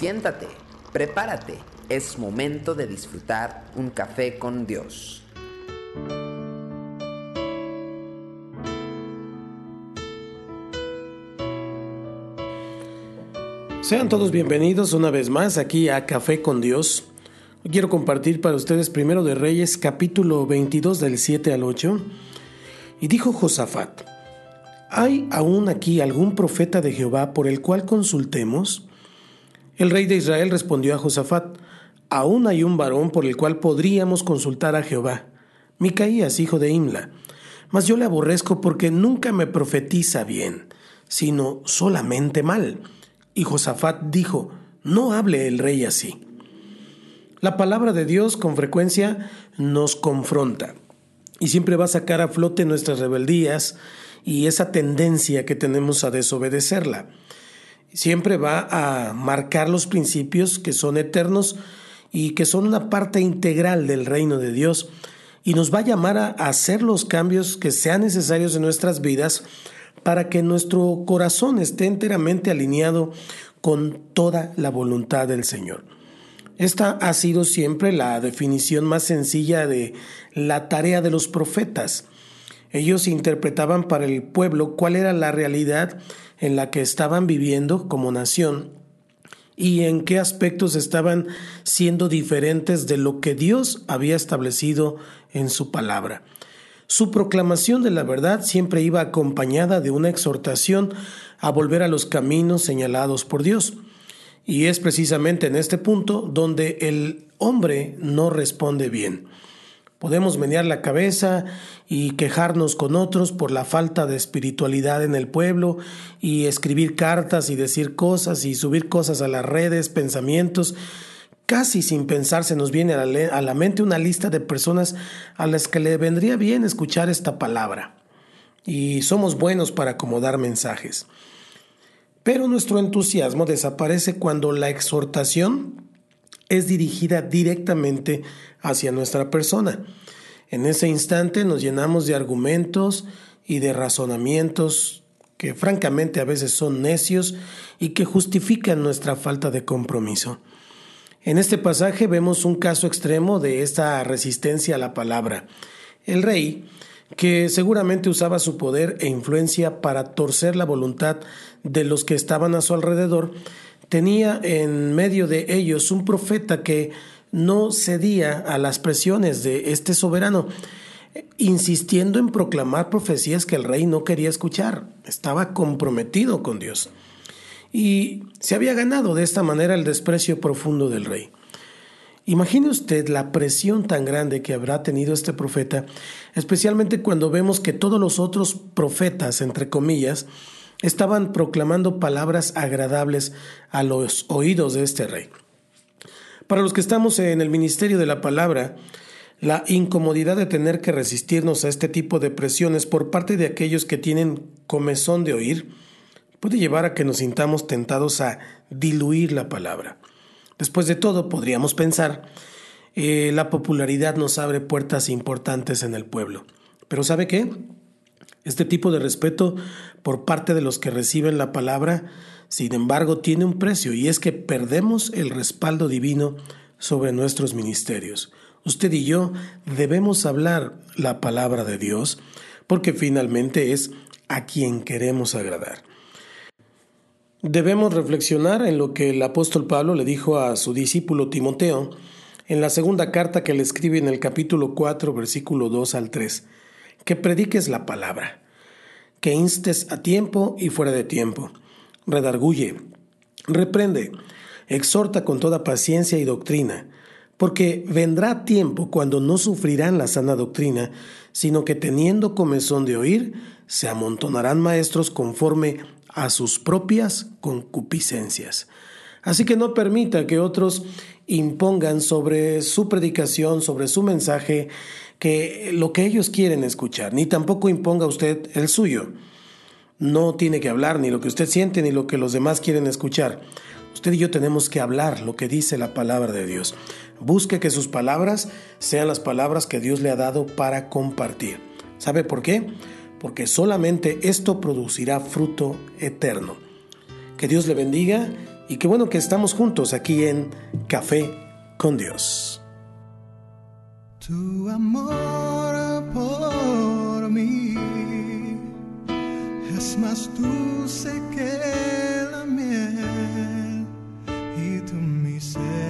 Siéntate, prepárate, es momento de disfrutar un café con Dios. Sean todos bienvenidos una vez más aquí a Café con Dios. Quiero compartir para ustedes primero de Reyes capítulo 22 del 7 al 8. Y dijo Josafat, ¿hay aún aquí algún profeta de Jehová por el cual consultemos? El rey de Israel respondió a Josafat, aún hay un varón por el cual podríamos consultar a Jehová, Micaías, hijo de Imla, mas yo le aborrezco porque nunca me profetiza bien, sino solamente mal y Josafat dijo, no hable el rey así. La palabra de Dios con frecuencia nos confronta y siempre va a sacar a flote nuestras rebeldías y esa tendencia que tenemos a desobedecerla. Siempre va a marcar los principios que son eternos y que son una parte integral del reino de Dios y nos va a llamar a hacer los cambios que sean necesarios en nuestras vidas para que nuestro corazón esté enteramente alineado con toda la voluntad del Señor. Esta ha sido siempre la definición más sencilla de la tarea de los profetas. Ellos interpretaban para el pueblo cuál era la realidad en la que estaban viviendo como nación y en qué aspectos estaban siendo diferentes de lo que Dios había establecido en su palabra. Su proclamación de la verdad siempre iba acompañada de una exhortación a volver a los caminos señalados por Dios. Y es precisamente en este punto donde el hombre no responde bien. Podemos menear la cabeza y quejarnos con otros por la falta de espiritualidad en el pueblo y escribir cartas y decir cosas y subir cosas a las redes, pensamientos Casi sin pensar se nos viene a la, mente una lista de personas a las que le vendría bien escuchar esta palabra. Y somos buenos para acomodar mensajes. Pero nuestro entusiasmo desaparece cuando la exhortación es dirigida directamente hacia nuestra persona. En ese instante nos llenamos de argumentos y de razonamientos que francamente a veces son necios y que justifican nuestra falta de compromiso. En este pasaje vemos un caso extremo de esta resistencia a la palabra. El rey, que seguramente usaba su poder e influencia para torcer la voluntad de los que estaban a su alrededor, tenía en medio de ellos un profeta que no cedía a las presiones de este soberano, insistiendo en proclamar profecías que el rey no quería escuchar. Estaba comprometido con Dios y se había ganado de esta manera el desprecio profundo del rey. Imagine usted la presión tan grande que habrá tenido este profeta, especialmente cuando vemos que todos los otros profetas, entre comillas, estaban proclamando palabras agradables a los oídos de este rey. Para los que estamos en el ministerio de la palabra, la incomodidad de tener que resistirnos a este tipo de presiones por parte de aquellos que tienen comezón de oír, puede llevar a que nos sintamos tentados a diluir la palabra. Después de todo, podríamos pensar, eh, la popularidad nos abre puertas importantes en el pueblo. Pero ¿sabe qué? Este tipo de respeto por parte de los que reciben la palabra, sin embargo, tiene un precio y es que perdemos el respaldo divino sobre nuestros ministerios. Usted y yo debemos hablar la palabra de Dios porque finalmente es a quien queremos agradar. Debemos reflexionar en lo que el apóstol Pablo le dijo a su discípulo Timoteo en la segunda carta que le escribe en el capítulo 4, versículo 2 al 3, que prediques la palabra, que instes a tiempo y fuera de tiempo, redarguye, reprende, exhorta con toda paciencia y doctrina, porque vendrá tiempo cuando no sufrirán la sana doctrina, sino que teniendo comezón de oír, se amontonarán maestros conforme a sus propias concupiscencias. Así que no permita que otros impongan sobre su predicación, sobre su mensaje, que lo que ellos quieren escuchar, ni tampoco imponga usted el suyo. No tiene que hablar ni lo que usted siente ni lo que los demás quieren escuchar. Usted y yo tenemos que hablar lo que dice la palabra de Dios. Busque que sus palabras sean las palabras que Dios le ha dado para compartir. ¿Sabe por qué? porque solamente esto producirá fruto eterno. Que Dios le bendiga y qué bueno que estamos juntos aquí en Café con Dios. Tu amor por mí es más dulce que la miel y tu misericordia